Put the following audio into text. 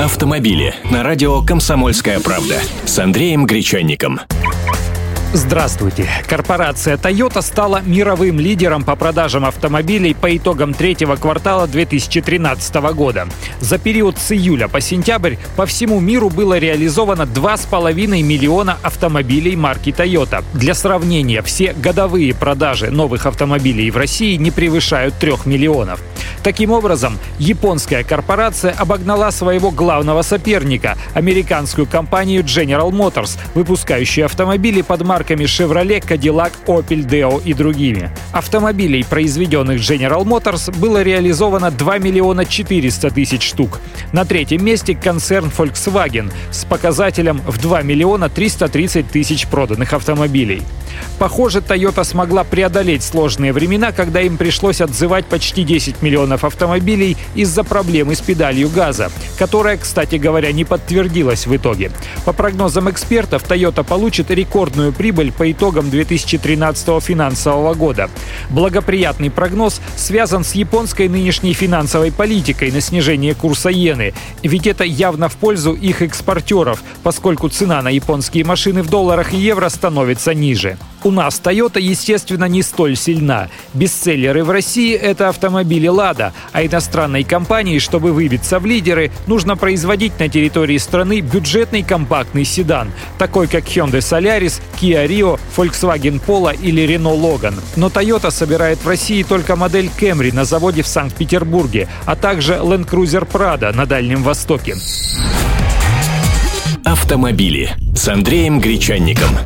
Автомобили на радио «Комсомольская правда» с Андреем Гречанником. Здравствуйте. Корпорация Toyota стала мировым лидером по продажам автомобилей по итогам третьего квартала 2013 года. За период с июля по сентябрь по всему миру было реализовано 2,5 миллиона автомобилей марки Toyota. Для сравнения, все годовые продажи новых автомобилей в России не превышают 3 миллионов. Таким образом, японская корпорация обогнала своего главного соперника – американскую компанию General Motors, выпускающую автомобили под марками Chevrolet, Cadillac, Opel, Deo и другими. Автомобилей, произведенных General Motors, было реализовано 2 миллиона 400 тысяч штук. На третьем месте концерн Volkswagen с показателем в 2 миллиона 330 тысяч проданных автомобилей. Похоже, Toyota смогла преодолеть сложные времена, когда им пришлось отзывать почти 10 миллионов автомобилей из-за проблемы с педалью газа, которая, кстати говоря, не подтвердилась в итоге. По прогнозам экспертов, Toyota получит рекордную прибыль по итогам 2013 финансового года. Благоприятный прогноз связан с японской нынешней финансовой политикой на снижение курса иены, ведь это явно в пользу их экспортеров, поскольку цена на японские машины в долларах и евро становится ниже. У нас Toyota, естественно, не столь сильна. Бестселлеры в России — это автомобили «Лада», а иностранной компании, чтобы выбиться в лидеры, нужно производить на территории страны бюджетный компактный седан, такой как Hyundai Solaris, Kia Rio, Volkswagen Polo или Renault Logan. Но Toyota собирает в России только модель Camry на заводе в Санкт-Петербурге, а также Land Cruiser Prado на Дальнем Востоке. Автомобили с Андреем Гречанником.